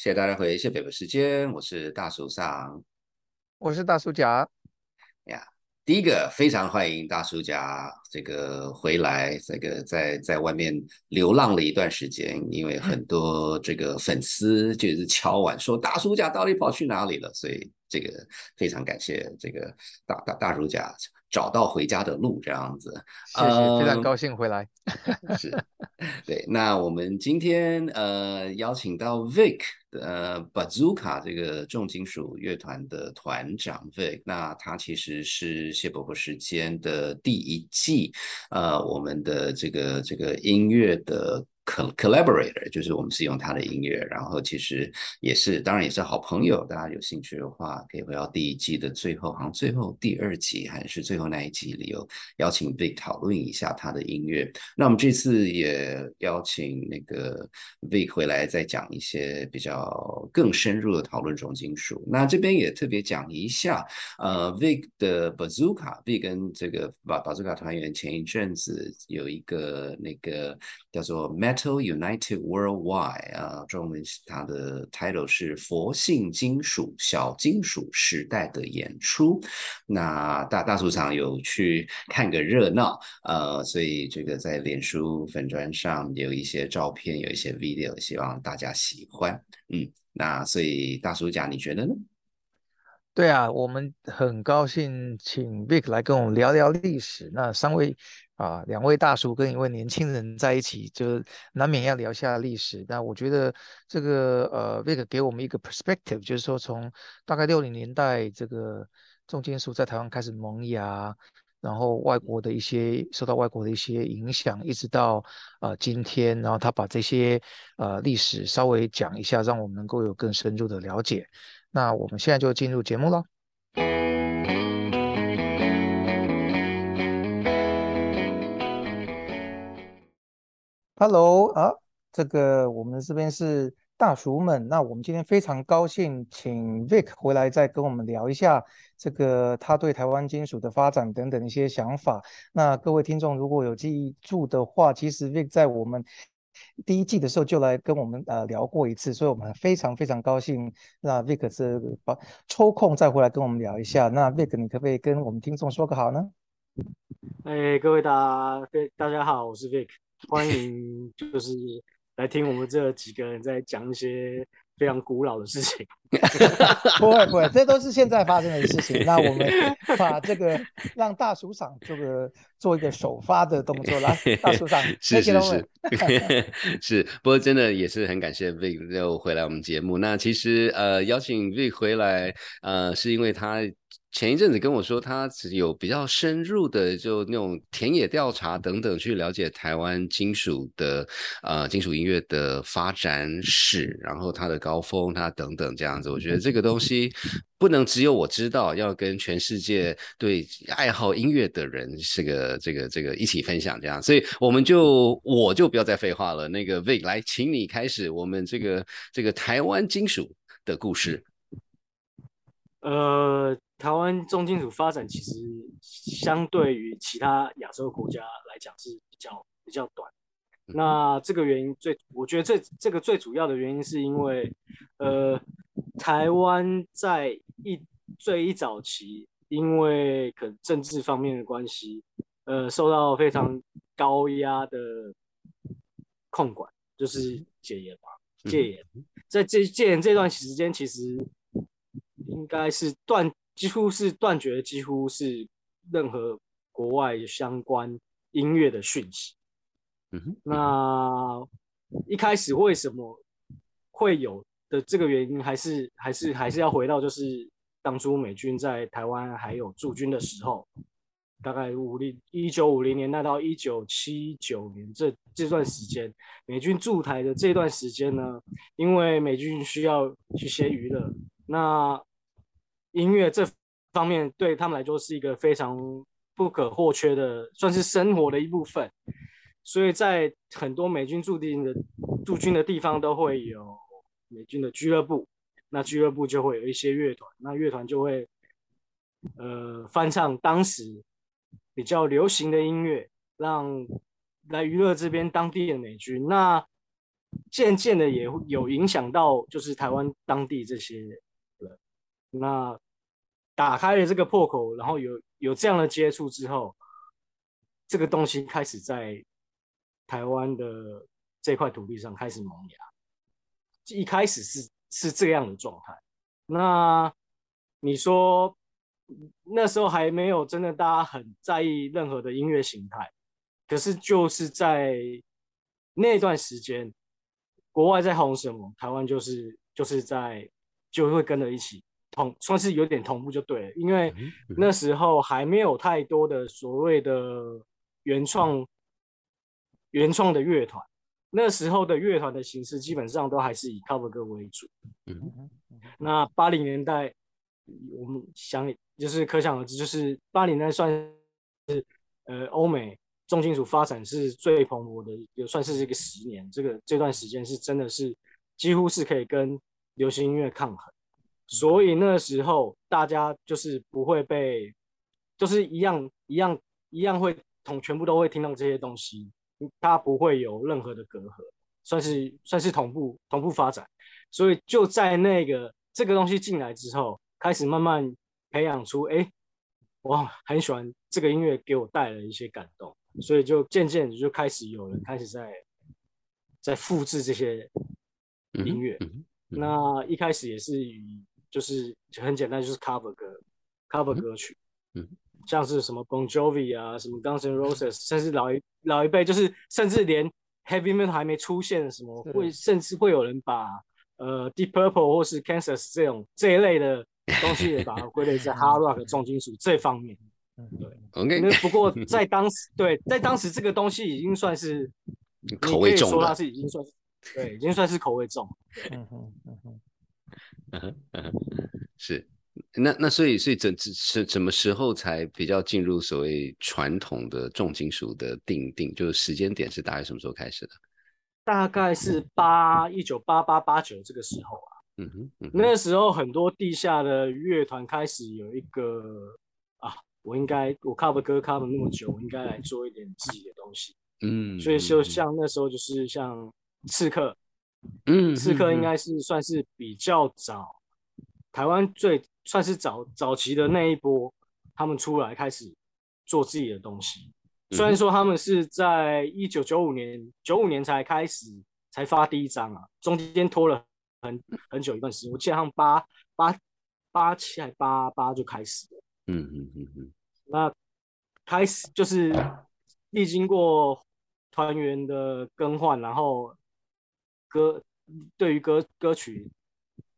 谢谢大家回谢北北时间，我是大叔上，我是大叔甲呀。第一个非常欢迎大叔甲这个回来，这个在在外面流浪了一段时间，因为很多这个粉丝就是敲碗说大叔甲到底跑去哪里了，所以这个非常感谢这个大大大叔甲。找到回家的路，这样子，谢谢，非常高兴回来。是，对，那我们今天呃邀请到 Vic 呃 Bazooka 这个重金属乐团的团长 Vic，那他其实是谢伯伯时间的第一季呃我们的这个这个音乐的。Collaborator 就是我们是用他的音乐，然后其实也是，当然也是好朋友。大家有兴趣的话，可以回到第一季的最后，好像最后第二集还是最后那一集里有邀请 Vic 讨论一下他的音乐。那我们这次也邀请那个 Vic 回来再讲一些比较更深入的讨论重金属。那这边也特别讲一下，呃，Vic 的 Bazooka，Vic 跟这个 Bazooka 团员前一阵子有一个那个叫做 Met United Worldwide 啊，中文它的 title 是佛性金属小金属时代的演出。那大大主场有去看个热闹，呃，所以这个在脸书粉砖上有一些照片，有一些 video，希望大家喜欢。嗯，那所以大叔讲，你觉得呢？对啊，我们很高兴请 Vic 来跟我们聊聊历史。那三位。啊，两位大叔跟一位年轻人在一起，就难免要聊一下历史。那我觉得这个呃，Vic 给我们一个 perspective，就是说从大概六零年代这个重金属在台湾开始萌芽，然后外国的一些受到外国的一些影响，一直到呃今天，然后他把这些呃历史稍微讲一下，让我们能够有更深入的了解。那我们现在就进入节目了。Hello 啊，这个我们这边是大叔们。那我们今天非常高兴，请 Vic 回来再跟我们聊一下这个他对台湾金属的发展等等一些想法。那各位听众如果有记住的话，其实 Vic 在我们第一季的时候就来跟我们呃聊过一次，所以我们非常非常高兴。那 Vic 是把抽空再回来跟我们聊一下。那 Vic，你可不可以跟我们听众说个好呢？哎，各位大大家好，我是 Vic。欢迎，就是来听我们这几个人在讲一些非常古老的事情。不会不会，这都是现在发生的事情。那我们把这个 让大署长这个做一个首发的动作来，大署长，是是是是。不过真的也是很感谢 Vic 又回来我们节目。那其实呃邀请 Vic 回来呃是因为他。前一阵子跟我说，他只有比较深入的，就那种田野调查等等，去了解台湾金属的呃金属音乐的发展史，然后它的高峰，它等等这样子。我觉得这个东西 不能只有我知道，要跟全世界对爱好音乐的人是个这个这个一起分享这样。所以我们就我就不要再废话了，那个 Vic 来，请你开始我们这个这个台湾金属的故事。呃。台湾重金属发展其实相对于其他亚洲国家来讲是比较比较短。那这个原因最，我觉得这这个最主要的原因是因为，呃，台湾在一最一早期，因为可能政治方面的关系，呃，受到非常高压的控管，就是戒严嘛，戒严。在这戒严这段时间，其实应该是断。几乎是断绝，几乎是任何国外相关音乐的讯息。嗯哼，那一开始为什么会有的这个原因，还是还是还是要回到，就是当初美军在台湾还有驻军的时候，大概五零一九五零年代到一九七九年这这段时间，美军驻台的这段时间呢，因为美军需要去些娱乐，那。音乐这方面对他们来说是一个非常不可或缺的，算是生活的一部分。所以在很多美军驻地的驻军的地方都会有美军的俱乐部，那俱乐部就会有一些乐团，那乐团就会呃翻唱当时比较流行的音乐，让来娱乐这边当地的美军。那渐渐的也会有影响到，就是台湾当地这些。那打开了这个破口，然后有有这样的接触之后，这个东西开始在台湾的这块土地上开始萌芽。一开始是是这样的状态。那你说那时候还没有真的大家很在意任何的音乐形态，可是就是在那段时间，国外在红什么，台湾就是就是在就会跟着一起同，算是有点同步就对了，因为那时候还没有太多的所谓的原创原创的乐团。那时候的乐团的形式基本上都还是以 cover 歌为主。嗯那八零年代，我们想就是可想而知，就是八零年代算是呃欧美重金属发展是最蓬勃的，也算是这个十年。这个这段时间是真的是几乎是可以跟流行音乐抗衡。所以那时候大家就是不会被，就是一样一样一样会同全部都会听到这些东西。它不会有任何的隔阂，算是算是同步同步发展，所以就在那个这个东西进来之后，开始慢慢培养出，哎，我很喜欢这个音乐，给我带来一些感动，所以就渐渐就开始有人开始在在复制这些音乐。那一开始也是以就是很简单，就是 cover 歌，cover 歌曲。嗯像是什么 Bon Jovi 啊，什么 Guns N' Roses，甚至老一老一辈，就是甚至连 Heavy Metal 还没出现，什么会甚至会有人把呃 Deep Purple 或是 Kansas 这种这一类的东西也把它归类在 Hard Rock 重金属这方面。对，OK。那不过在当时，对，在当时这个东西已经算是口味重说它是已经算是对，已经算是口味重。嗯 哼嗯哼，是。那那所以所以怎是什么时候才比较进入所谓传统的重金属的定定？就是时间点是大概什么时候开始的？大概是八一九八八八九这个时候啊。嗯哼，那时候很多地下的乐团开始有一个啊，我应该我 cover 歌 cover 那么久，我应该来做一点自己的东西。嗯，所以就像那时候就是像刺客，嗯，刺客应该是算是比较早台湾最。算是早早期的那一波，他们出来开始做自己的东西。虽然说他们是在一九九五年九五年才开始才发第一张啊，中间拖了很很久一段时间。我记得他们八八八七还八八就开始了。嗯嗯嗯嗯。那开始就是历经过团员的更换，然后歌对于歌歌曲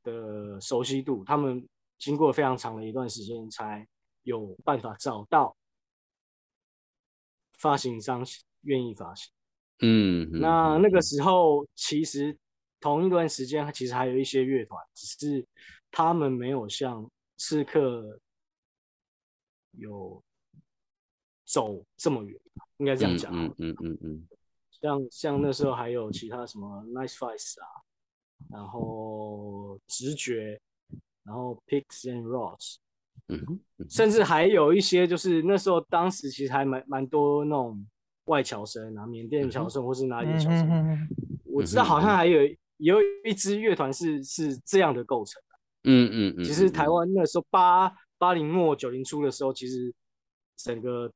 的熟悉度，他们。经过非常长的一段时间，才有办法找到发行商愿意发行。嗯，那那个时候其实同一段时间，其实还有一些乐团，只是他们没有像刺客有走这么远，应该这样讲。嗯嗯嗯嗯，像像那时候还有其他什么 Nice Five 啊，然后直觉。然后 Picks and Rods，嗯，甚至还有一些就是那时候当时其实还蛮蛮多那种外侨生啊，缅甸侨生或是哪里的侨生，我知道好像还有有一支乐团是是这样的构成的，嗯嗯嗯。其实台湾那时候八八零末九零初的时候，其实整个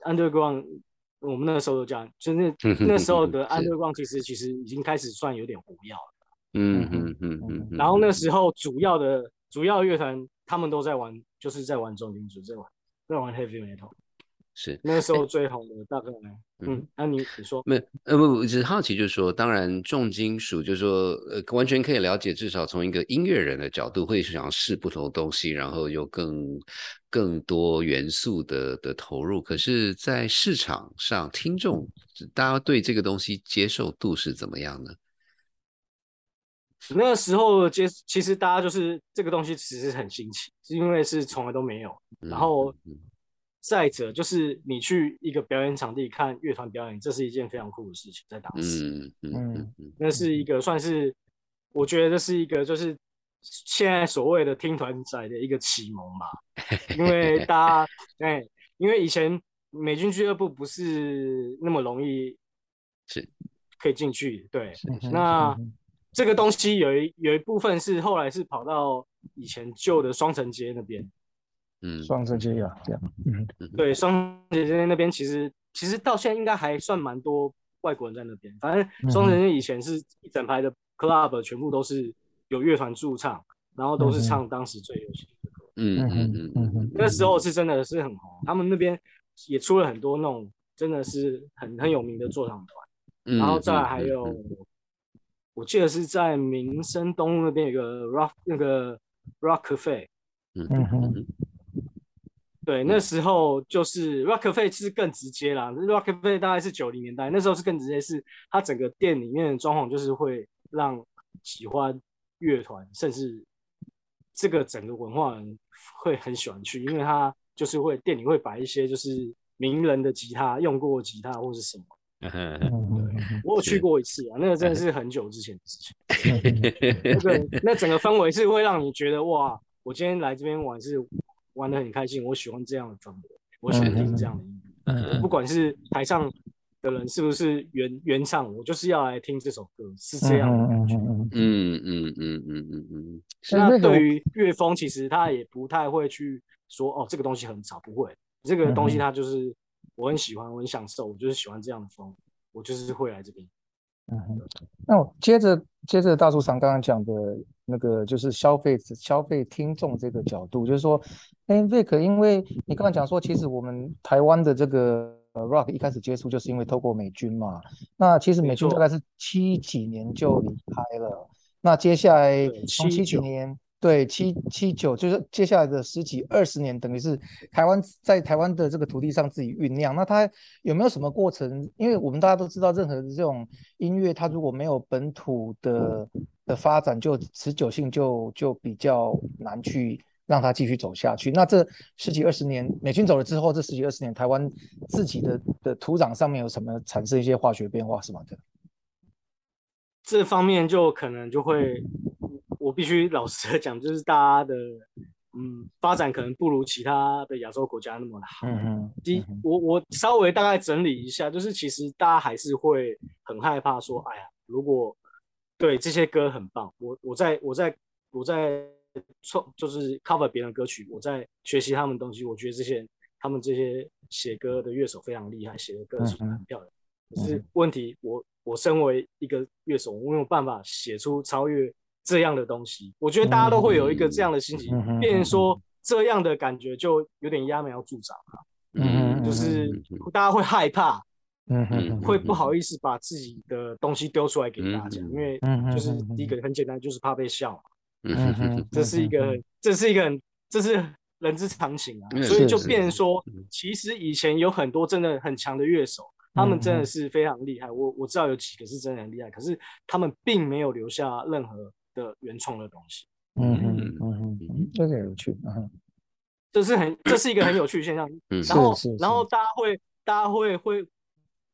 Underground，我们那个时候都这样，就那那时候的 Underground 其实其实已经开始算有点火药了，嗯嗯嗯嗯。然后那时候主要的。主要乐团他们都在玩，就是在玩重金属，在玩在玩 heavy metal。是那时候最红的大概，嗯，那你你说没？呃不，只是好奇，就是说，当然重金属，就是说，呃，完全可以了解，至少从一个音乐人的角度，会想试不同的东西，然后有更更多元素的的投入。可是，在市场上，听众大家对这个东西接受度是怎么样呢？那个时候接，其实大家就是这个东西其实很新奇，是因为是从来都没有。然后再者就是你去一个表演场地看乐团表演，这是一件非常酷的事情，在当时，嗯嗯嗯，那是一个算是我觉得这是一个就是现在所谓的听团仔的一个启蒙吧。因为大家哎，因为以前美军俱乐部不是那么容易是。可以进去。对，那这个东西有一有一部分是后来是跑到以前旧的双城街那边。嗯。双城街啊，这样，嗯。对，双城街那边其实其实到现在应该还算蛮多外国人在那边。反正双城街以前是一整排的 club，全部都是有乐团驻唱，然后都是唱当时最流行的歌。嗯嗯嗯嗯那时候是真的是很红，他们那边也出了很多那种真的是很很有名的座唱团。嗯，然后再来还嗯有，我记得是在民生东路那边有个 rock 那个 rock cafe，嗯嗯哼。嗯对，那时候就是 rock cafe 是更直接啦，rock cafe 大概是九零年代，那时候是更直接，是它整个店里面的装潢就是会让喜欢乐团，甚至这个整个文化人会很喜欢去，因为它就是会店里会摆一些就是名人的吉他，用过吉他或是什么。嗯嗯嗯嗯我有去过一次啊，那个真的是很久之前的事情。嗯那个那整个氛围是会让你觉得哇，我今天来这边玩是玩的很开心，我喜欢这样的风格，我喜欢听这样的音乐。嗯，不管是台上的人是不是原原唱，我就是要来听这首歌，是这样的感觉。嗯嗯嗯嗯嗯嗯。那对于乐风，其实他也不太会去说哦，这个东西很吵，不会。这个东西他就是我很喜欢，我很享受，我就是喜欢这样的风，我就是会来这边。嗯，那我接着接着大树商刚刚讲的。那个，就是消费消费听众这个角度，就是说，哎，Vic，因为你刚刚讲说，其实我们台湾的这个呃 rock 一开始接触，就是因为透过美军嘛。那其实美军大概是七几年就离开了，那接下来从七几79年。对，七七九就是接下来的十几二十年，等于是台湾在台湾的这个土地上自己酝酿。那它有没有什么过程？因为我们大家都知道，任何的这种音乐，它如果没有本土的的发展，就持久性就就比较难去让它继续走下去。那这十几二十年，美军走了之后，这十几二十年，台湾自己的的土壤上面有什么产生一些化学变化，是吗？这这方面就可能就会，我必须老实的讲，就是大家的嗯发展可能不如其他的亚洲国家那么的好。第我我稍微大概整理一下，就是其实大家还是会很害怕说，哎呀，如果对这些歌很棒，我我在我在我在创就是 cover 别人的歌曲，我在学习他们东西，我觉得这些人他们这些写歌的乐手非常厉害，写的歌曲嗯哼很漂亮。可是问题，我我身为一个乐手，我没有办法写出超越这样的东西。我觉得大家都会有一个这样的心情嗯，变成说这样的感觉就有点揠苗助长了。嗯就是大家会害怕，嗯哼，会不好意思把自己的东西丢出来给大家，嗯因为嗯哼就是第一个很简单，就是怕被笑嘛，嗯哼，这是一个很，这是一个很，这是人之常情啊。嗯，所以就变说嗯，其实以前有很多真的很强的乐手，他们真的是非常厉害，我我知道有几个是真的很厉害，可是他们并没有留下任何的原创的东西，嗯嗯嗯哼，嗯这个有趣，嗯。哼，这是很，这是一个很有趣的现象。嗯。然后是是，然后大家会，大家会会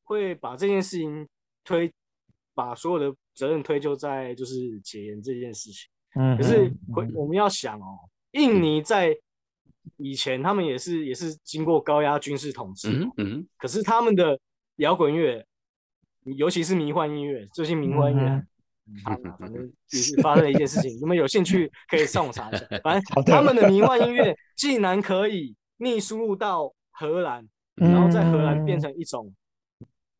会把这件事情推，把所有的责任推就在就是解严这件事情。嗯，可是嗯哼回我们要想哦，印尼在以前他们也是也是经过高压军事统治哦，嗯。嗯可是他们的摇滚乐，尤其是迷幻音乐，最近迷幻音乐嗯反正也是发生了一件事情，你们有兴趣可以上网查一下。反正他们的迷幻音乐竟然可以逆输入到荷兰，嗯然后在荷兰变成一种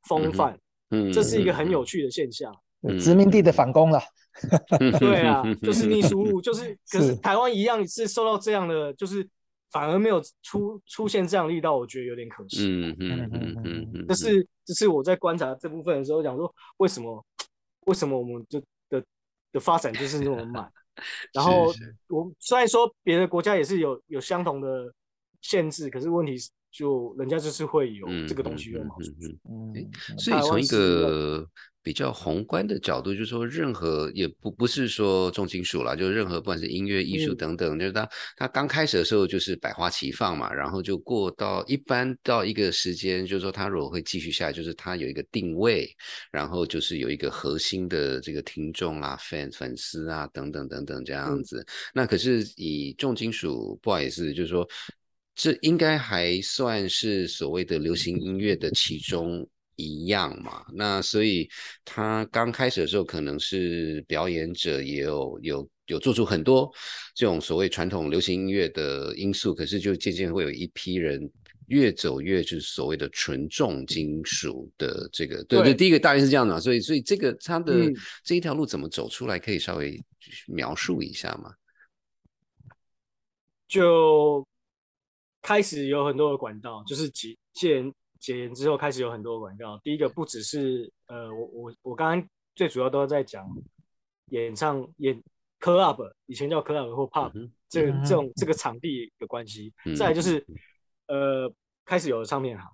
风范，嗯，这是一个很有趣的现象。殖民地的反攻了，对啊，就是逆输入，就是可是是台湾一样是受到这样的，就是反而没有出出现这样的力道，我觉得有点可惜。嗯嗯嗯嗯嗯，这是这是我在观察这部分的时候讲说，为什么为什么我们就的的发展就是那么慢？然后我虽然说别的国家也是有有相同的限制，可是问题是就人家就是会有这个东西用嘛。嗯嗯嗯嗯，所以从一个比较宏观的角度，就是说，任何也不不是说重金属啦，就任何不管是音乐、艺术嗯等等，就是它它刚开始的时候就是百花齐放嘛，然后就过到一般到一个时间，就是说它如果会继续下来，就是它有一个定位，然后就是有一个核心的这个听众啊、粉粉丝啊等等等等这样嗯子。那可是以重金属，不好意思，就是说。这应该还算是所谓的流行音乐的其中一样嘛。那所以他刚开始的时候，可能是表演者也有有有做出很多这种所谓传统流行音乐的因素，可是就渐渐会有一批人越走越就是所谓的纯重金属的这个，对对，对第一个大概是这样的嘛。所以所以这个他的嗯这一条路怎么走出来，可以稍微描述一下吗？就开始有很多的管道，就是解戒严解严之后开始有很多的管道。第一个不只是呃，我我我刚刚最主要都在讲演唱演 club，以前叫 club 或 pub，、嗯这这种这个场地的关系。嗯再来就是呃，开始有了唱片行，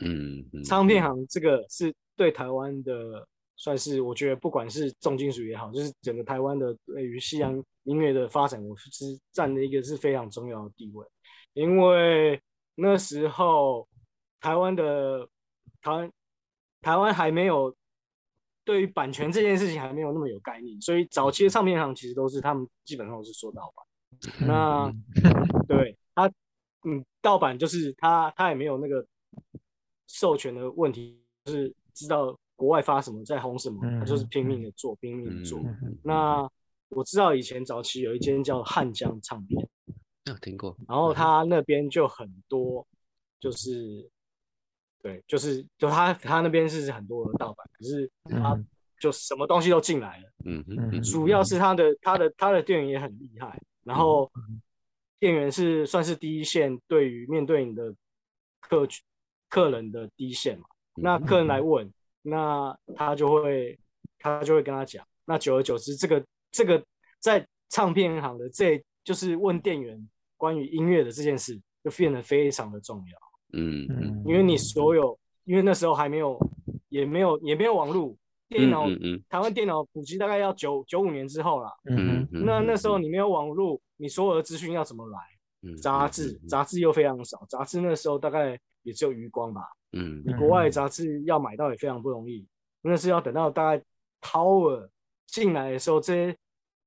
嗯嗯，唱片行这个是对台湾的算是我觉得不管是重金属也好，就是整个台湾的对于西洋音乐的发展，我是占了一个是非常重要的地位，因为那时候台湾的台湾台湾还没有对于版权这件事情还没有那么有概念，所以早期的唱片行其实都是他们基本上都是说盗版。那 对他，嗯，盗版就是他他也没有那个授权的问题，就是知道国外发什么在红什么，他就是拼命的做，拼命的做。那我知道以前早期有一间叫汉江唱片，有听过，然后他那边就很多，就是对，就是就他他那边是很多的盗版，可是他嗯就什么东西都进来了。嗯哼嗯主要是他的他的他的店员也很厉害，然后店员是算是第一线，对于面对你的客客人的第一线嘛。那客人来问，那他就会他就会跟他讲，那久而久之，这个这个在唱片行的这就是问店员关于音乐的这件事，就变得非常的重要，嗯嗯因为你所有因为那时候还没有也没有也没有网络。电脑，嗯嗯台湾电脑普及大概要九九五年之后啦。嗯嗯，那那时候你没有网络，你所有的资讯要怎么来？嗯杂志，杂志又非常少，杂志那时候大概也只有余光吧。嗯你国外的杂志要买到也非常不容易，那是要等到大概 Tower 进来的时候，这些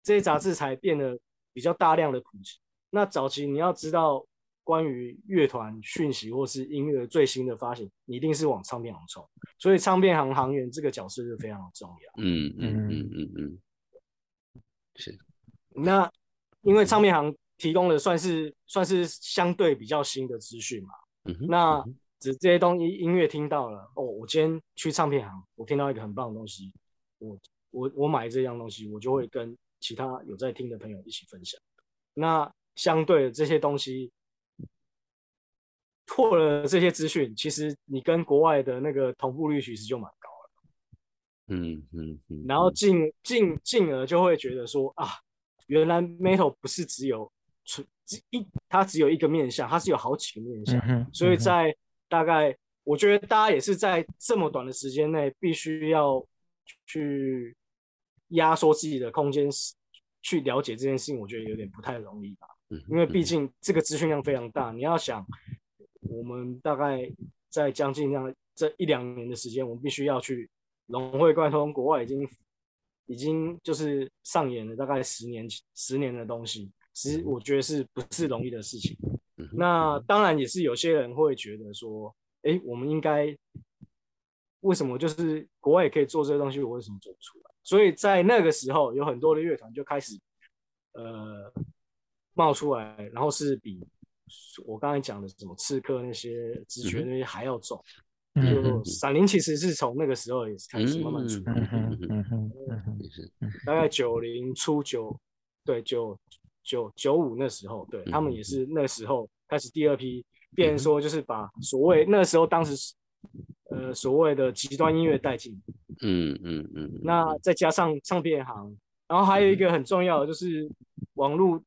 这些杂志才变得比较大量的普及。那早期你要知道关于乐团讯息或是音乐最新的发行，你一定是往唱片行冲，所以唱片行行员这个角色就非常的重要。嗯嗯嗯嗯嗯，是，那因为唱片行提供的算是算是相对比较新的资讯嘛，嗯那只这些东西音乐听到了哦，我今天去唱片行，我听到一个很棒的东西，我我我买这样东西，我就会跟其他有在听的朋友一起分享。那相对的这些东西，获了这些资讯，其实你跟国外的那个同步率其实就蛮高了。嗯嗯嗯，然后进进进而就会觉得说啊，原来 metal 不是只有纯只一，它只有一个面向，它是有好几个面向。所以在大概，我觉得大家也是在这么短的时间内，必须要去压缩自己的空间，去了解这件事情，我觉得有点不太容易吧。嗯因为毕竟这个资讯量非常大，你要想，我们大概在将近这样这一两年的时间，我们必须要去融会贯通国外已经已经就是上演了大概十年十年的东西，其实我觉得是不是容易的事情。那当然也是有些人会觉得说，哎，我们应该为什么就是国外也可以做这些东西，我为什么做不出来？所以在那个时候，有很多的乐团就开始呃冒出来，然后是比我刚才讲的什么刺客那些直觉那些还要重。嗯就哼闪灵其实是从那个时候也是开始慢慢出来，大概九零初九，对九九九五那时候，对他们也是那时候开始第二批，变成说就是把所谓那时候当时呃所谓的极端音乐带进，嗯嗯嗯，那再加上唱片行，然后还有一个很重要的就是网络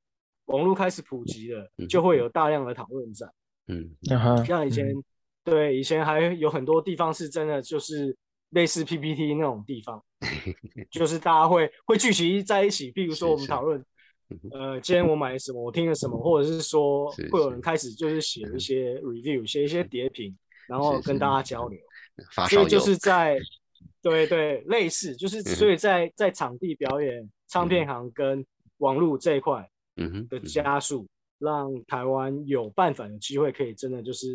网络开始普及了，就会有大量的讨论战，嗯。像以前对以前还有很多地方是真的就是类似 PPT 那种地方，就是大家会会聚集在一起，比如说我们讨论呃，今天我买了什么，我听了什么，或者是说会有人开始就是写一些 review，写一些碟评，然后跟大家交流。所以就是在 对对类似，就是嗯所以在在场地表演、唱片行跟网络这一块嗯哼的加速，让台湾有办法有机会可以真的就是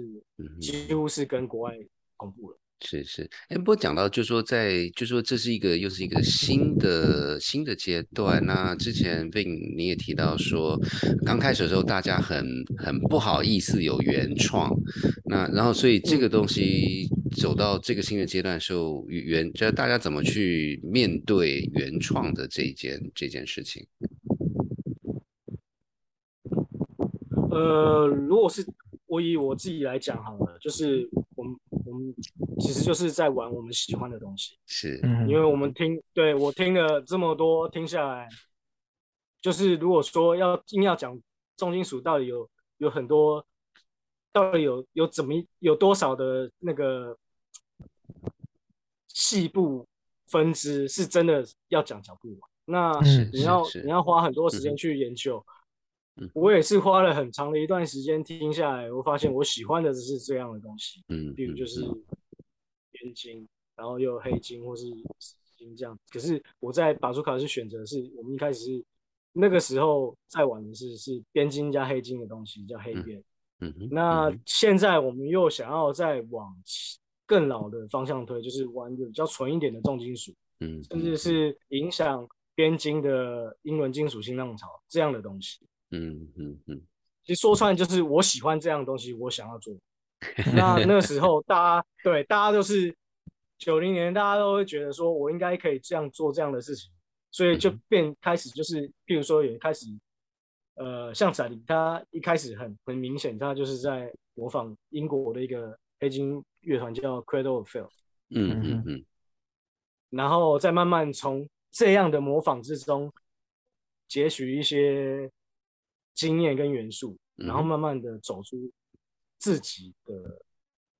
几乎是跟国外同步了。是是，哎，不过讲到就是说在，就说这是一个又是一个新的新的阶段。那之前 Vin 你也提到说，刚开始的时候大家很很不好意思有原创，那然后所以这个东西走到这个新的阶段的时候，原就大家怎么去面对原创的这件这件事情？呃，如果是我以我自己来讲好了，就是我们我们其实就是在玩我们喜欢的东西，是，因为我们听对我听了这么多，听下来，就是如果说要硬要讲重金属到底有有很多，到底有有怎么有多少的那个细部分支，是真的要讲讲不完。那你要你要花很多时间去研究。我也是花了很长的一段时间听下来，我发现我喜欢的只是这样的东西，嗯，比如就是边金，然后又黑金或是金这样。可是我在把珠卡是选择是我们一开始是那个时候在玩的是是边金加黑金的东西，叫黑边。嗯那现在我们又想要再往更老的方向推，就是玩比较纯一点的重金属，嗯，甚至是影响边金的英伦金属新浪潮这样的东西。嗯嗯嗯，其实说穿就是我喜欢这样的东西，我想要做。那那个时候，大家对大家都是九零年，大家都会觉得说我应该可以这样做这样的事情，所以就变开始就是，譬如说也开始，呃，像彩铃，他一开始很很明显，他就是在模仿英国的一个黑金乐团叫 Cradle of Filth。嗯嗯嗯，然后再慢慢从这样的模仿之中截取一些。经验跟元素，然后慢慢的走出自己的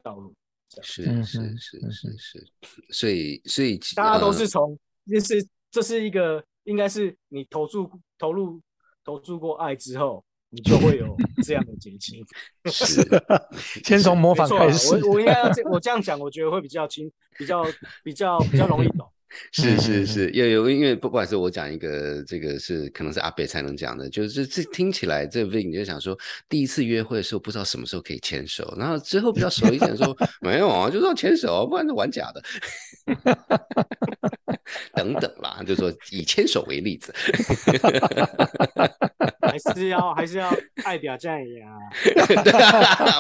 道路。是是是是是，所以所以大家都是从，这是这是一个，应该是你投注投入投注过爱之后，你就会有 这样的结晶。是，先从模仿开始。我我应该要这我这样讲，我觉得会比较轻，比较比较比较容易懂。是是是，有有，因为不管是我讲一个，这个是可能是阿北才能讲的，就是这听起来这 Vin 就想说，第一次约会的时候不知道什么时候可以牵手，然后之后比较熟一点说 没有啊，就是要牵手，不然就玩假的，等等啦，就说以牵手为例子。还是要还是要爱表这样呀，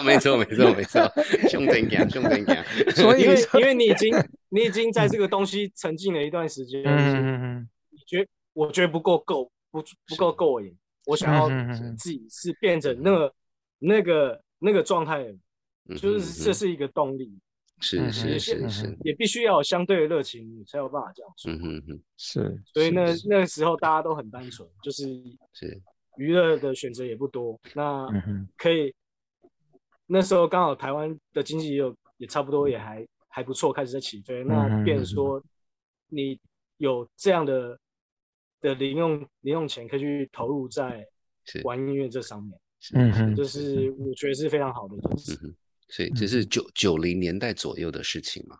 没错没错没错，兄弟讲兄弟讲，所以因为因为你已经你已经在这个东西沉浸了一段时间，嗯嗯嗯，你觉我觉得不够够不不够过瘾，我想要自己是变成那个那个那个状态，就是这是一个动力，是是是是，也必须要有相对的热情，你才有办法这样做，嗯嗯嗯，是，所以那那个时候大家都很单纯，就是是。娱乐的选择也不多，那可以那时候刚好台湾的经济也有也差不多也还还不错，开始在起飞。那变说你有这样的的零用零用钱可以去投入在玩音乐这上面，嗯，就是我觉得是非常好的一件事。所以这是九九零年代左右的事情嘛。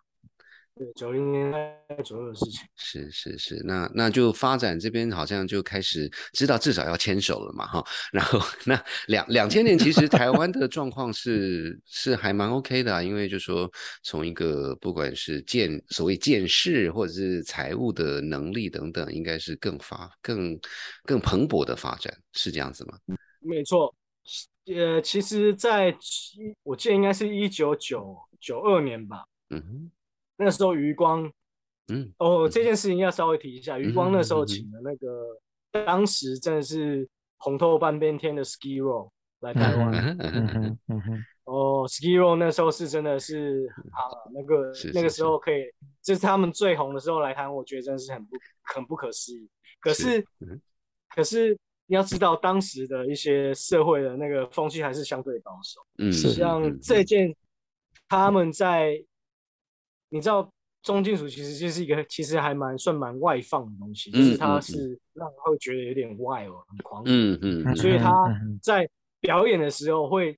对，九零年代左右的事情，是是是，那那就发展这边好像就开始知道至少要牵手了嘛，哈，然后那两两千年其实台湾的状况是是还蛮 OK 的，因为就说从一个不管是见所谓见识或者是财务的能力等等，应该是更发更更蓬勃的发展，是这样子吗？没错，呃，其实在我记得应该是一九九九二年吧，嗯哼。那时候余光，嗯，哦，这件事情要稍微提一下。余光那时候请了那个，当时真的是红透半边天的 Ski Row 来台湾。嗯哼，哦，Ski Row 那时候是真的是啊，那个那个时候可以，就是他们最红的时候来谈，我觉得真的是很不很不可思议。可是，可是你要知道，当时的一些社会的那个风气还是相对保守。嗯，像这件，他们在。你知道重金属其实就是一个其实还蛮算蛮外放的东西，就是它是让人会觉得有点外哦，很狂嗯嗯，所以他在表演的时候会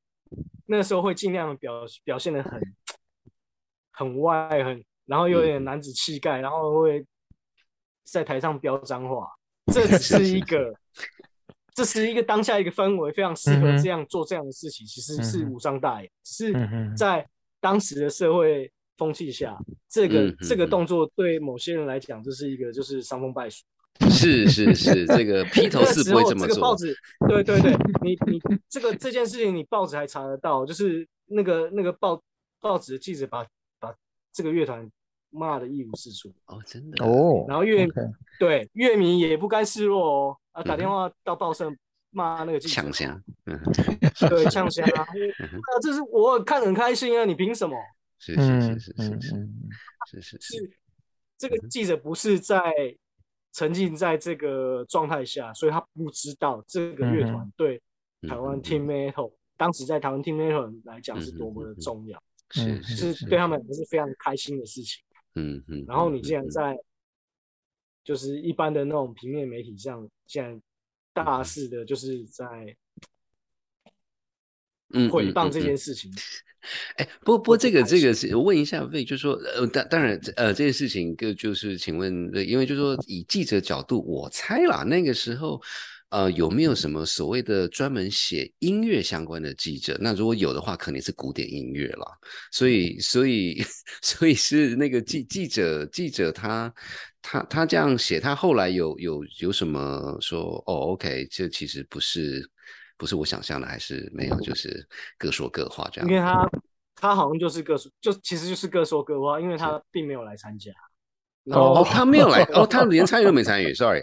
那时候会尽量表表现的很很外很，然后又有点男子气概，然后会在台上飙脏话，这只是一个这是一个当下一个氛围，非常适合这样做这样的事情，其实是无伤大雅，只是在当时的社会。风气下，这个、嗯这个动作对某些人来讲，这是一个就是伤风败俗。是是是，这个披头士不会这么做。这个报纸，对对对，你你这个这件事情，你报纸还查得到，就是那个那个报报纸的记者把把这个乐团骂得一无是处，哦，真的哦，然后乐对乐迷也不甘示弱哦，啊打嗯电话到报社骂那个记者，呛香，嗯，对呛香啊，啊这是我看得很开心啊，你凭什么？是是嗯是是嗯是是嗯，是。是这个记者不是在沉浸在这个状态下，所以他不知道这个乐团对台湾嗯 Team Metal 当时在台湾 Team Metal 来讲是多么的重要，是嗯是是对他们来说是非常开心的事情。嗯嗯。然后你竟嗯然在就是一般的那种平面媒体上，现在大肆的就是在嗯诽谤这件事情，哎，不不过这个这个是问一下魏，就是说呃，当当然呃这件事情个就是请问，呃因为就是说以记者角度，我猜啦，那个时候呃有没有什么所谓的专门写音乐相关的记者？那如果有的话，肯定是古典音乐了。所以所以 所以是那个记记者记者他他他这样写，他后来有有有什么说哦，OK，这其实不是。不是我想象的，还是没有，就是各说各话这样。因为他他好像就是各说，就其实就是各说各话，因为他并没有来参加。哦，他没有来，哦，他连参与都没参与，sorry。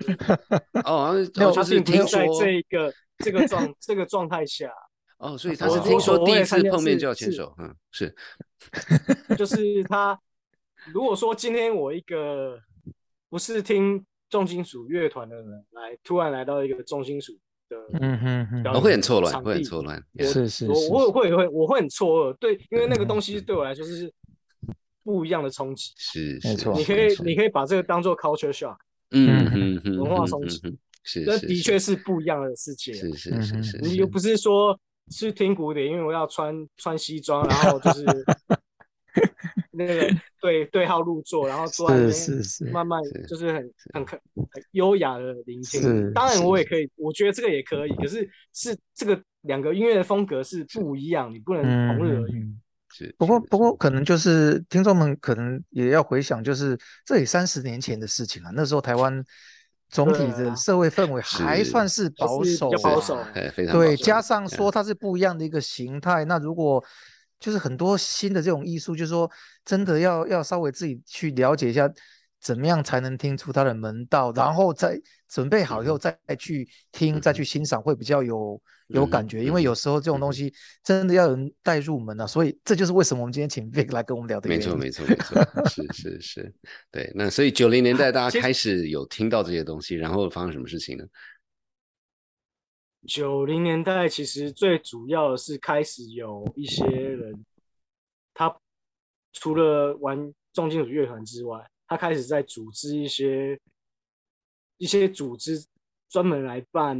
哦，没有哦，就是他是听说在，这个这个状这个状态下，哦，所以他是听说第一次碰面就要牵手，嗯，是，就是他如果说今天我一个不是听重金属乐团的人来，突然来到一个重金属的嗯哼哼表演哦，会很错乱，会很错乱。我我是是是我会会我会很错愕，对，因为那个东嗯西对我来说是不一样的冲击。是，没错你可以你可以把这个当做 culture shock，嗯嗯嗯，文化嗯冲击是，这的确是不一样的世界啊。是是是是，你又不是说是听古典，因为我要穿穿西装，然后就是那个对对号入座，然后坐在那边是是是慢慢就是很很很很优雅的聆听。当然我也可以，我觉得这个也可以，可是是这个两个音乐的风格是不一样，你不能嗯同日而语。不过不过可能就是听众们可能也要回想，就是这也三十年前的事情啊，那时候台湾总体的社会氛围还算是保守保守哎，非常对，加上嗯。说它是不一样的一个形态，那如果就是很多新的这种艺术，就是说真的要要稍微自己去了解一下，怎么样才能听出它的门道，然后再准备好以后再去听、再去欣赏，会比较有有感觉。因为有时候这种东西真的要有人带入门啊，所以这就是为什么我们今天请 Vic 来跟我们聊的没原因。错没错没错，是是是，对。那所以九零年代大家 开始有听到这些东西，然后发生什么事情呢？九零年代其实最主要的是开始有一些人，他除了玩重金属乐团之外，他开始在组织一些一些组织专门来办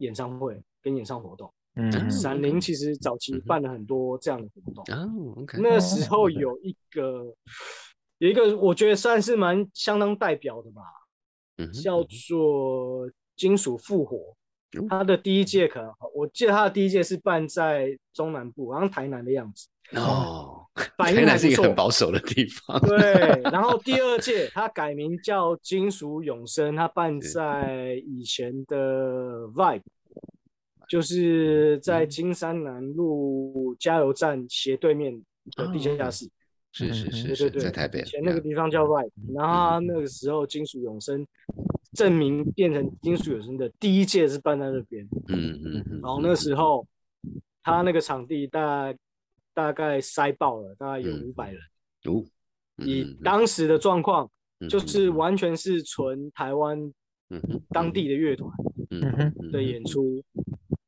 演唱会跟演唱活动。嗯嗯闪灵其实早期办了很多这样的活动。哦，OK，那时候哦有一个有一个我觉得算是蛮相当代表的吧，嗯叫做金属复活哦。他的第一届可能我记得他的第一届是办在中南部，好像台南的样子，哦，反台南是一个。很保守的地方。对，然后第二届他改名叫金属永生，他办在以前的 Vibe，就是在嗯。金山南路加油站斜对面的地哦。下室。是是嗯是是，对对对，在台北以前那个地方叫 Vibe，然后那个时候金属永生证明变成金属永生的第一届是办在那边，嗯嗯嗯，然后那时候他那个场地大大概塞爆了，大概有嗯五百人。哦，以当时的状况，就嗯是完全是纯台湾当地的乐团的演出，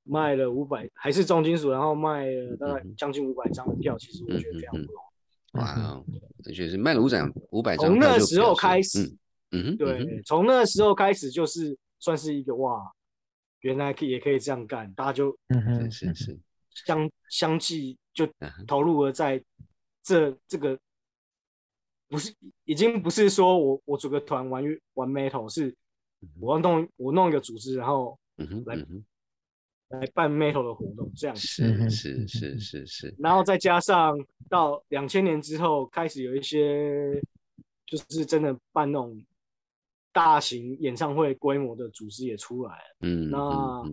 卖了五百，还是重金属，然后卖了大概将近五百张的票，其实我觉得非常不容易。哇哦，而且是卖了五百五百张从那时候开始，对，从那时候开始就是算是一个哇，原来可以也可以这样干，大家就嗯哼。是是是，相相继就投入了在这这个，不是已经不是说我我组个团玩玩 metal，是我要弄我弄一个组织，然后嗯哼来来办 metal 的活动这样，是是是是是，然后再加上到两千年之后，开始有一些就是真的办那种大型演唱会规模的组织也出来了。嗯，那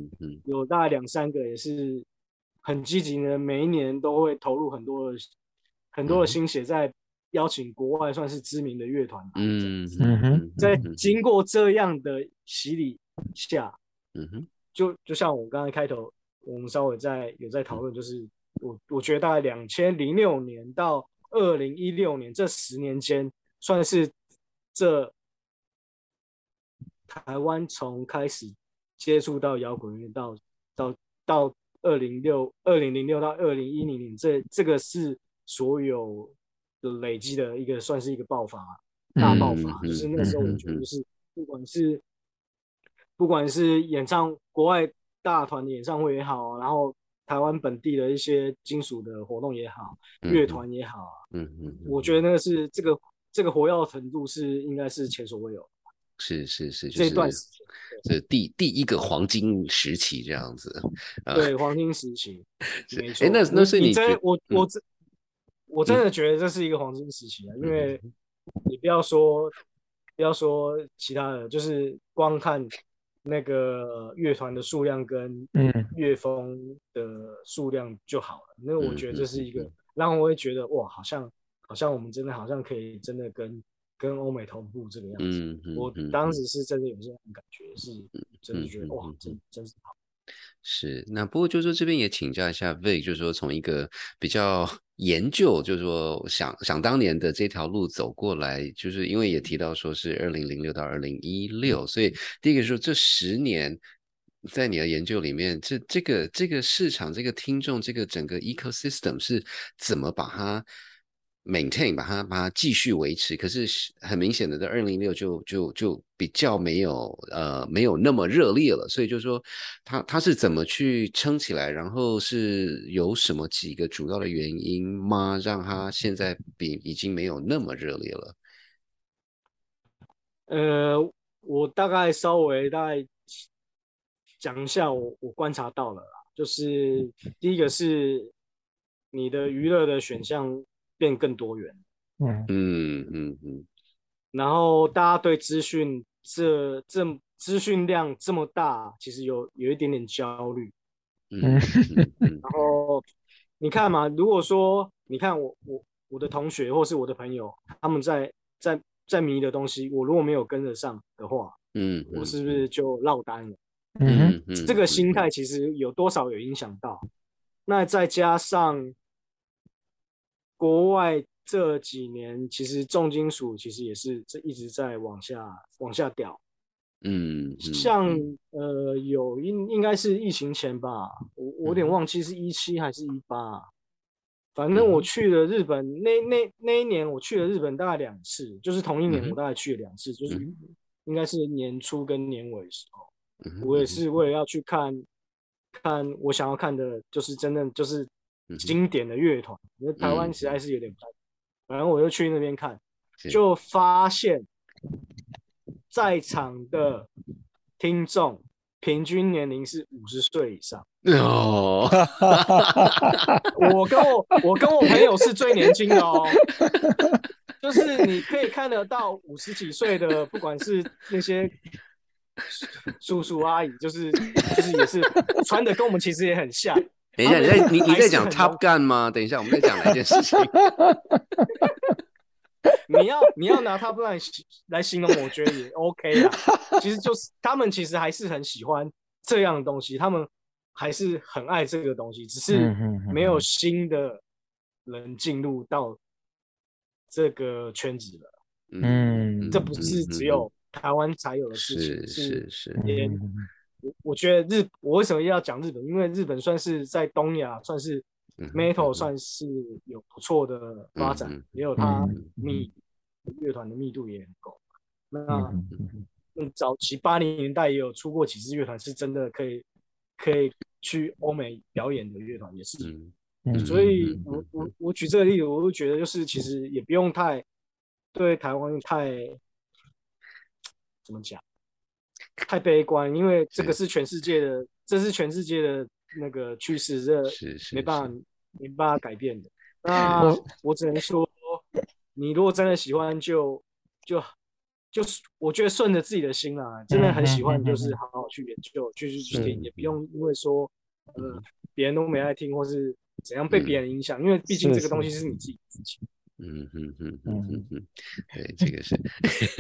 有大概两三个也是很积极呢，每一年都会投入很多的很多的心血在邀请国外算是知名的乐团来。嗯嗯哼。在嗯经过这样的洗礼下，嗯哼。就就像我刚才开头，我们稍微在有在讨论，就是我我觉得大概两千零六年到二零一六年这十年间，算是这台湾从开始接触到摇滚乐到到到二零六二零零六到二零一零年，这这个是所有的累积的一个算是一个爆发大爆发，嗯就是那时候我觉得就是不管是不管是演唱国外大团的演唱会也好，然后台湾本地的一些金属的活动也好，乐团也好，嗯嗯，我觉得那个是这个这个活跃程度是应该是前所未有。是是是，就这是段时间这第第一个黄金时期这样子啊，对黄金时期，是没错。诶那那是你你真我嗯我真我真的觉得这是一个黄金时期啊，因为你不要说不要说其他的，就是光看那个乐团的数量跟嗯乐风的数量就好了。那我觉得这是一个让我会觉得哇，好像好像我们真的好像可以真的跟跟欧美同步这个样子。嗯嗯，我嗯当时是真的有这种感觉，是真的觉得哇嗯，真真是好。是，那不过就是说这边也请教一下 Vic，就是说从一个比较 研究，就是说想想当年的这条路走过来，就是因为也提到说是二零零六到二零一六，所以第一个说这十年。在你的研究里面，这这个这个市场、这个听众、这个整个 ecosystem 是怎么把它 maintain，把它把它继续维持？可是很明显的，在二零零六就就就比较没有呃没有那么热烈了，所以就是说它它是怎么去撑起来？然后是有什么几个主要的原因吗？让它现在比已经没有那么热烈了？呃，我大概稍微大概讲一下我我观察到了啦，就是第一个是你的娱乐的选项变更多元，嗯。嗯嗯嗯。然后大家对资讯这这资讯量这么大，其实有有一点点焦虑。嗯 然后你看嘛，如果说你看我我我的同学或是我的朋友，他们在在在迷的东西，我如果没有跟得上的话，嗯，我是不是就落单了？嗯。这个心态其实有多少有影响到？那再加上国外这几年，其实重金属其实也是这一直在往下往下掉。嗯嗯像呃有应应该是疫情前吧，我我有点忘记是一七还是一八，反正我去了日本那那那一年我去了日本大概两次，就是同一年我大概去了两次，就是嗯。应该是年初跟年尾的时候。嗯我也是为了要去看，看我想要看的，就是真正就是经典的乐团。因为台湾嗯实在是有点不太，反正我就去那边看，就发现，在场的听众平均年龄是五十岁以上。哦，我跟我 我跟我朋友是最年轻的哦，就是你可以看得到五十几岁的，不管是那些叔叔阿姨，就是就是也是穿的跟我们其实也很像。等一下，你在你你在讲是很浓 Top Gun 吗？等一下，我们在讲哪一件事情？你要你要拿他不然来形容，我觉得也 OK 啊。其实就是他们其实还是很喜欢这样的东西，他们还是很爱这个东西，只是没有新的人进入到这个圈子了。嗯这不是只有台湾才有的事是情，是是，我我觉得日，我为什么要讲日本？因为日本算是在东亚算是嗯 metal 算是有不错的发展，嗯嗯也有它嗯密乐团的密度也很够。那嗯嗯嗯，早期八零年代也有出过几支乐团，是真的可以可以去欧美表演的乐团，也是。嗯嗯所以嗯我我我举这个例子，我就觉得就是其实也不用太对台湾太怎么讲，太悲观，因为这个是。全世界的，这是全世界的那个趋势，这是是没办法没办法改变的。那我只能说，你如果真的喜欢，就就就是我觉得顺着自己的心啦，真的很喜欢，就是好好去研究，去去去听，也不用因为说呃别人都没爱听，或是怎样被别人影响，因为毕竟这个东西是你自己的事情。嗯嗯嗯嗯嗯嗯，对，这个是，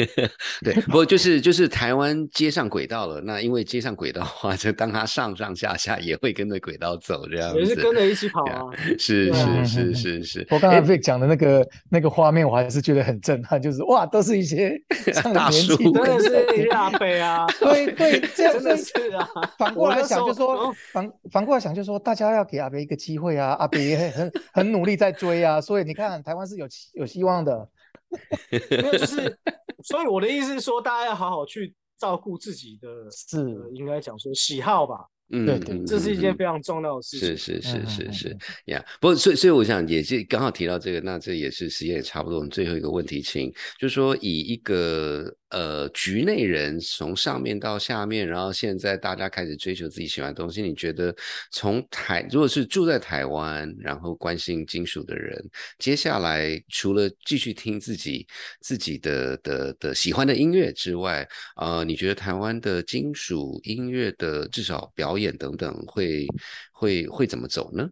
对，不过就是就是台湾接上轨道了，那因为接上轨道的话，就当它上上下下也会跟着轨道走，这样子也是跟着一起跑啊，是是是是是。我刚才 Vic 讲的那个那个画面，我还是觉得很震撼，就是哇，都是一些 大叔，真的是大背啊，对对，这样真的是啊。反过来想，就说反反过来想，就说大家要给阿北一个机会啊，阿北也很很努力在追啊，所以你看台湾是有有有希望。的，没有，就是，所以我的意思是说，大家要好好去照顾自己的，是应该讲说喜好吧。嗯，对对，这是一件非常重要的事情。是是是是是呀，不过所以所以我想也是刚好提到这个，那这也是时间也差不多。我们最后一个问题，请就是说以一个呃局内人从上面到下面，然后现在大家开始追求自己喜欢的东西，你觉得从台如果是住在台湾，然后关心金属的人，接下来除了继续听自己自己的的的喜欢的音乐之外，呃，你觉得台湾的金属音乐的至少表演等等会会会怎么走呢？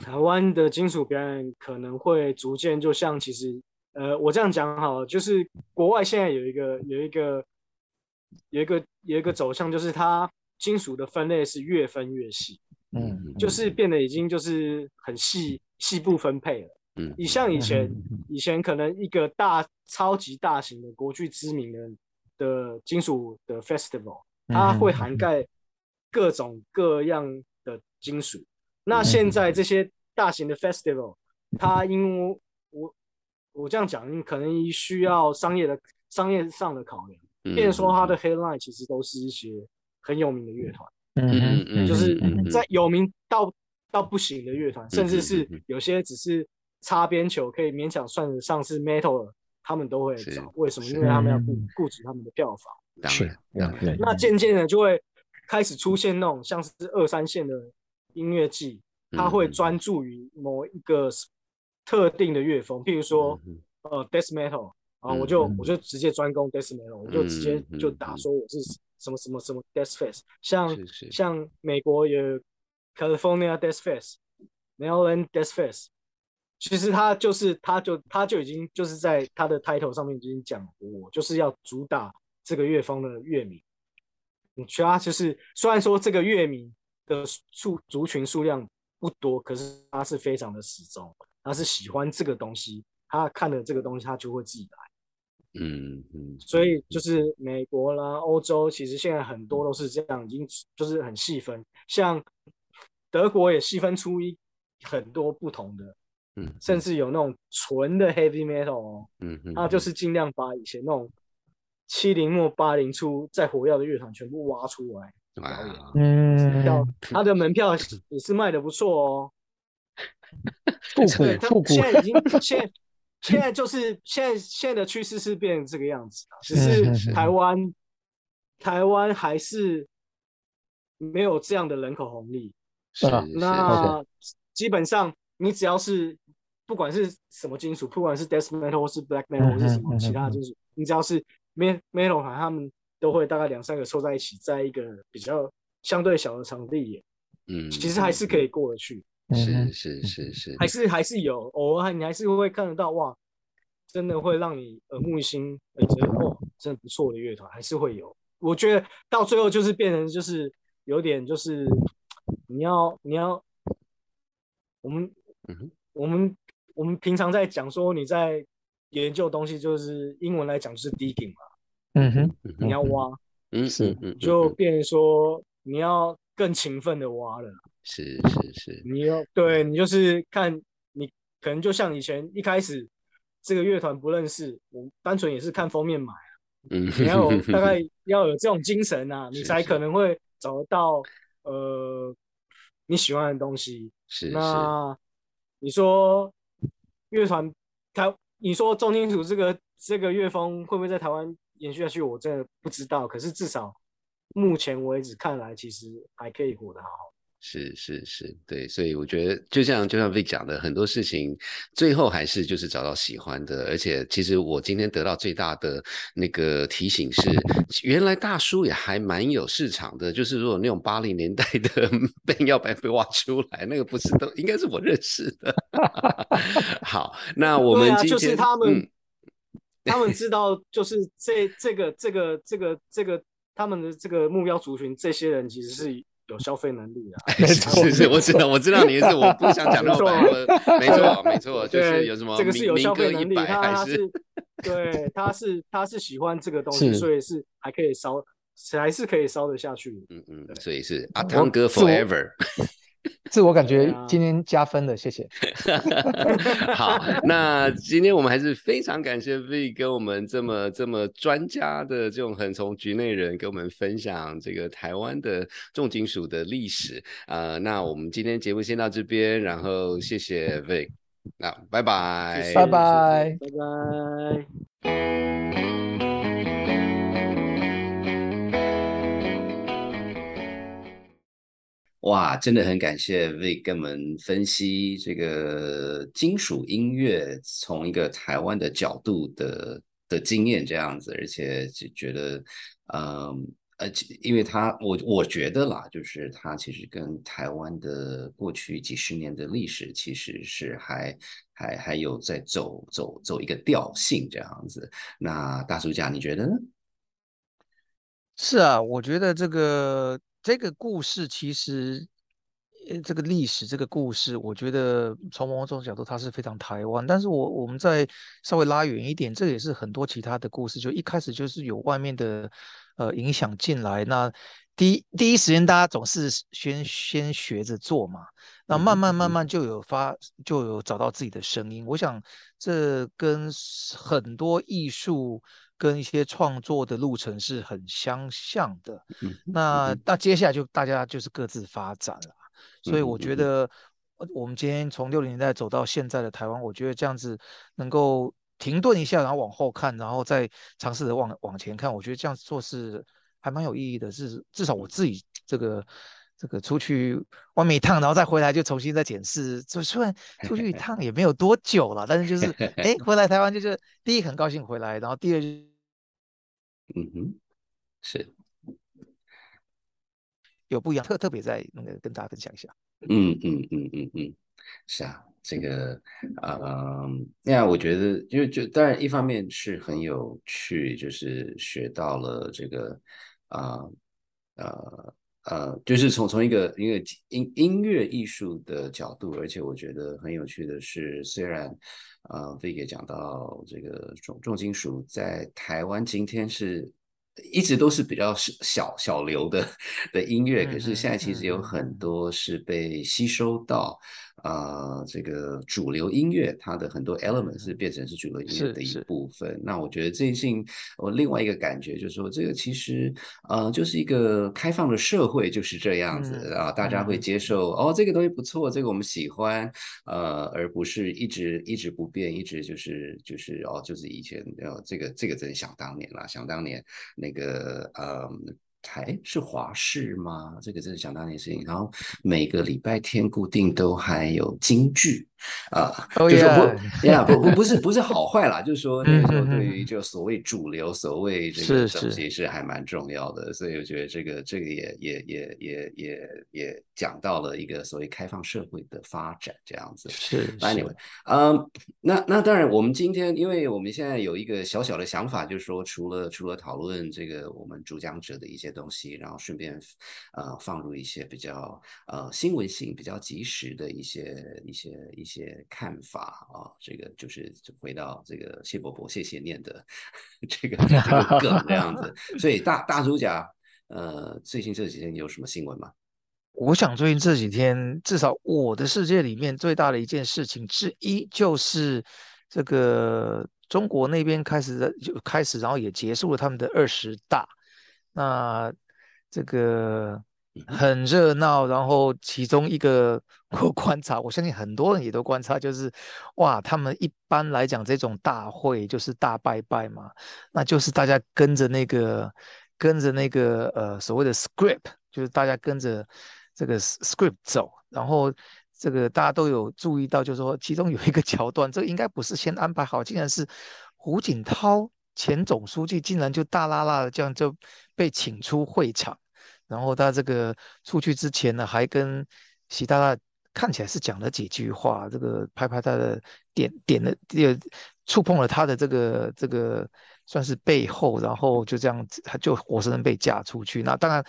台湾的金属表演可能会逐渐就像其实呃，我这样讲好，就是国外现在有一个有一个有一个有一个走向，就是它金属的分类是越分越细，嗯，就是变得已经就是很细细部分配了，嗯，你像以前以前可能一个大超级大型的国际知名的。的金属的 festival，它会涵盖各种各样的金属。那现在这些大型的 festival，它因为我我这样讲，可能需要商业的商业上的考量，变说他的 headline 其实都是一些很有名的乐团，嗯嗯，就是在有名到到不行的乐团，甚至是有些只是擦边球，可以勉强算得上是 metal 的。他们都会找，为什么？因为他们要顾顾及他们的票房。是，那渐渐的就会开始出现那种像是二三线的音乐季，他会专注于某一个特定的乐风，譬如说呃，death metal 啊，我就我就直接专攻 death metal，我就直接就打说我是什么什么什么 death face，像像美国有 California death face，Maryland death face。其实他就是，他就他就已经就是在他的 title 上面已经讲，我就是要主打这个乐风的乐迷。你其他就是虽然说这个乐迷的数族群数量不多，可是它是非常的始终，他是喜欢这个东西，他看了这个东西，他就会自己来。嗯嗯。所以就是美国啦、欧洲，其实现在很多都是这样，已经就是很细分，像德国也细分出一很多不同的。嗯，甚至有那种纯的 heavy metal 哦，嗯嗯，他就是尽量把以前那种七零末八零初在火药的乐团全部挖出来表演，嗯，票他的门票也是卖的不错哦，复古复古，现在已经 现现在就是现在现在的趋势是变成这个样子只是台湾台湾还是没有这样的人口红利，是那基本上。你只要是不管是什么金属，不管是 death metal 或是 black metal 或是什么其他金属，你只要是 metal 团，他们都会大概两三个凑在一起，在一个比较相对小的场地演，嗯，其实还是可以过得去，是是是是，还是还是有偶尔你还是会看得到哇，真的会让你耳目一新，觉得哦，真的不错的乐团还是会有。我觉得到最后就是变成就是有点就是你要你要我们。嗯，我们我们平常在讲说你在研究东西，就是英文来讲就是 digging 嘛。嗯哼，你要挖，嗯是，就变成说你要更勤奋的挖了。是是是，你要对你就是看你可能就像以前一开始这个乐团不认识，我单纯也是看封面买啊。嗯，你要大概 要有这种精神啊，你才可能会找得到呃你喜欢的东西。是那。你说乐团台，你说重金属这个这个乐风会不会在台湾延续下去？我真的不知道。可是至少目前为止看来，其实还可以活得好好。是是是，对，所以我觉得就像就像 Vic 讲的，很多事情最后还是就是找到喜欢的，而且其实我今天得到最大的那个提醒是，原来大叔也还蛮有市场的，就是如果那种八零年代的 被要被被挖出来，那个不是都应该是我认识的。好，那我们今天就是他们，他 们知道就是这这个这个这个这个他们的这个目标族群，这些人其实是。有消费能力啊，是是，我知道，我知道你是，我不想讲那么白，没错。没错，就是有什么这个是有消费能力，他是对，他是他是喜欢这个东西，所以是还可以烧，还是可以烧得下去，嗯嗯，所以是。阿汤哥 forever。自我感觉今天加分了，谢谢。好，那今天我们还是非常感谢 V 跟我们这么这么专家的这种很从局内人跟我们分享这个台湾的重金属的历史啊。那我们今天节目先到这边，然后谢谢 V，那拜拜，拜拜，拜拜。哇，真的很感谢 Vic 跟我们分析这个金属音乐从一个台湾的角度的的经验这样子，而且就觉得，嗯呃，因为他我我觉得啦，就是他其实跟台湾的过去几十年的历史其实是还还还有在走走走一个调性这样子。那大叔家你觉得呢？是啊，我觉得这个。这个故事其实，呃，这个历史这个故事，我觉得从某种角度它是非常台湾。但是我我们再稍微拉远一点，这也是很多其他的故事，就一开始就是有外面的呃影响进来。那第一第一时间大家总是先先学着做嘛，那慢慢慢慢就有发就有找到自己的声音。我想这跟很多艺术。跟一些创作的路程是很相像的，那那接下来就大家就是各自发展了，所以我觉得我们今天从六零年代走到现在的台湾，我觉得这样子能够停顿一下，然后往后看，然后再尝试着往往前看，我觉得这样做是还蛮有意义的，是至少我自己这个这个出去外面一趟，然后再回来就重新再检视，就虽然出去一趟也没有多久了，但是就是 哎回来台湾就是第一很高兴回来，然后第二。嗯哼，是有不一样，特特别在那个跟大家分享一下。嗯嗯嗯嗯嗯，是啊，这个啊，那我觉得，就就当然一方面是很有趣，就是学到了这个啊呃呃，就是从从一个一个音音乐艺术的角度，而且我觉得很有趣的是，虽然。啊，飞也讲到这个重重金属在台湾今天是一直都是比较小小流的 的音乐，可是现在其实有很多是被吸收到。啊，这个主流音乐它的很多 element 是变成是主流音乐的一部分。那我觉得最近我另外一个感觉就是说，这个其实呃就是一个开放的社会就是这样子啊，大家会接受哦，这个东西不错，这个我们喜欢，呃，而不是一直一直不变，一直就是就是哦，就是以前呃这个这个真想当年了，想当年那个呃。台是华视吗？这个真的想当年事情。然后每个礼拜天固定都还有京剧。啊，就是不呀，不不 不是不是好坏啦，就是说那个时候对于就所谓主流，所谓这个东西是还蛮重要的，所以我觉得这个这个也也也也也也讲到了一个所谓开放社会的发展这样子。是，Anyway，嗯，那那当然，我们今天因为我们现在有一个小小的想法，就是说除了除了讨论这个我们主讲者的一些东西，然后顺便呃放入一些比较呃新闻性比较及时的一些一些一些。看法啊，这个就是回到这个谢伯伯谢谢念的 这个这个梗这样子。所以大大主讲，呃，最近这几天有什么新闻吗？我想最近这几天，至少我的世界里面最大的一件事情之一，就是这个中国那边开始的就开始，然后也结束了他们的二十大。那这个。很热闹，然后其中一个我观察，我相信很多人也都观察，就是哇，他们一般来讲这种大会就是大拜拜嘛，那就是大家跟着那个跟着那个呃所谓的 script，就是大家跟着这个 script 走，然后这个大家都有注意到，就是说其中有一个 桥段，这应该不是先安排好，竟然是胡锦涛前总书记竟然就大拉拉的这样就被请出会场，然后他这个出去之前呢，还跟习大大看起来是讲了几句话，这个拍拍他的点点了，也触碰了他的这个这个算是背后，然后就这样子，他就活生生被架出去。那当然。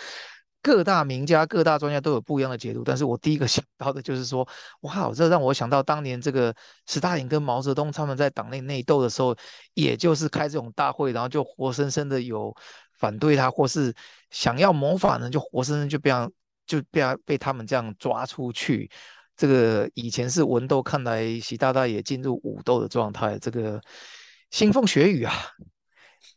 各大名家、各大专家都有不一样的解读，但是我第一个想到的就是说，哇，这让我想到当年这个斯大林跟毛泽东他们在党内内斗的时候，也就是开这种大会，然后就活生生的有反对他或是想要谋反的，就活生生就被就被被他们这样抓出去。这个以前是文斗，看来习大大也进入武斗的状态，这个腥风血雨啊。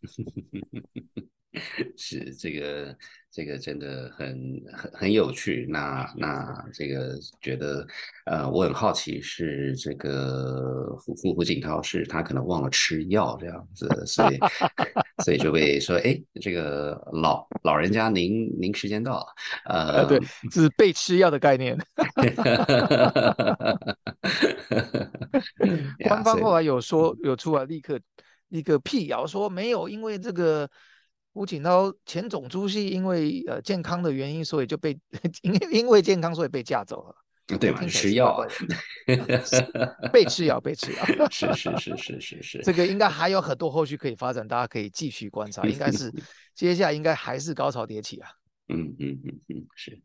是这个，这个真的很很很有趣。那那这个觉得，呃，我很好奇，是这个胡胡胡锦涛是他可能忘了吃药这样子，所以 所以就被说，哎，这个老老人家您您时间到了，呃，对，这是被吃药的概念。官方后来有说有出来立刻立刻辟谣说没有，因为这个。胡锦涛前总书记因为呃健康的原因，所以就被因 因为健康所以被架走了。对嘛？吃药，被吃药，被吃药。是是是是是是。这个应该还有很多后续可以发展，大家可以继续观察。应该是 接下来应该还是高潮迭起啊。嗯嗯嗯嗯，是。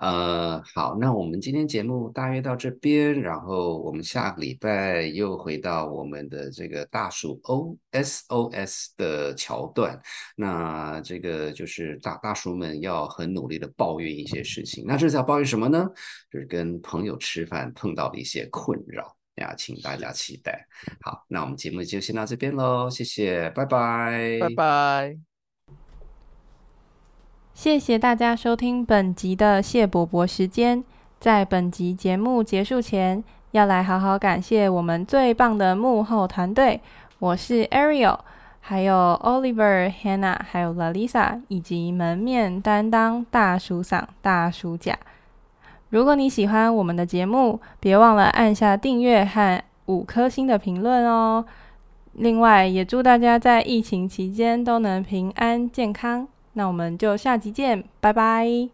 呃，好，那我们今天节目大约到这边，然后我们下个礼拜又回到我们的这个大鼠 O S O S 的桥段。那这个就是大大叔们要很努力的抱怨一些事情。那这次要抱怨什么呢？就是跟朋友吃饭碰到的一些困扰呀，请大家期待。好，那我们节目就先到这边喽，谢谢，拜拜，拜拜。谢谢大家收听本集的谢伯伯时间。在本集节目结束前，要来好好感谢我们最棒的幕后团队。我是 Ariel，还有 Oliver、Hannah，还有 Lalisa，以及门面担当大叔嗓、大叔甲。如果你喜欢我们的节目，别忘了按下订阅和五颗星的评论哦。另外，也祝大家在疫情期间都能平安健康。那我们就下集见，拜拜。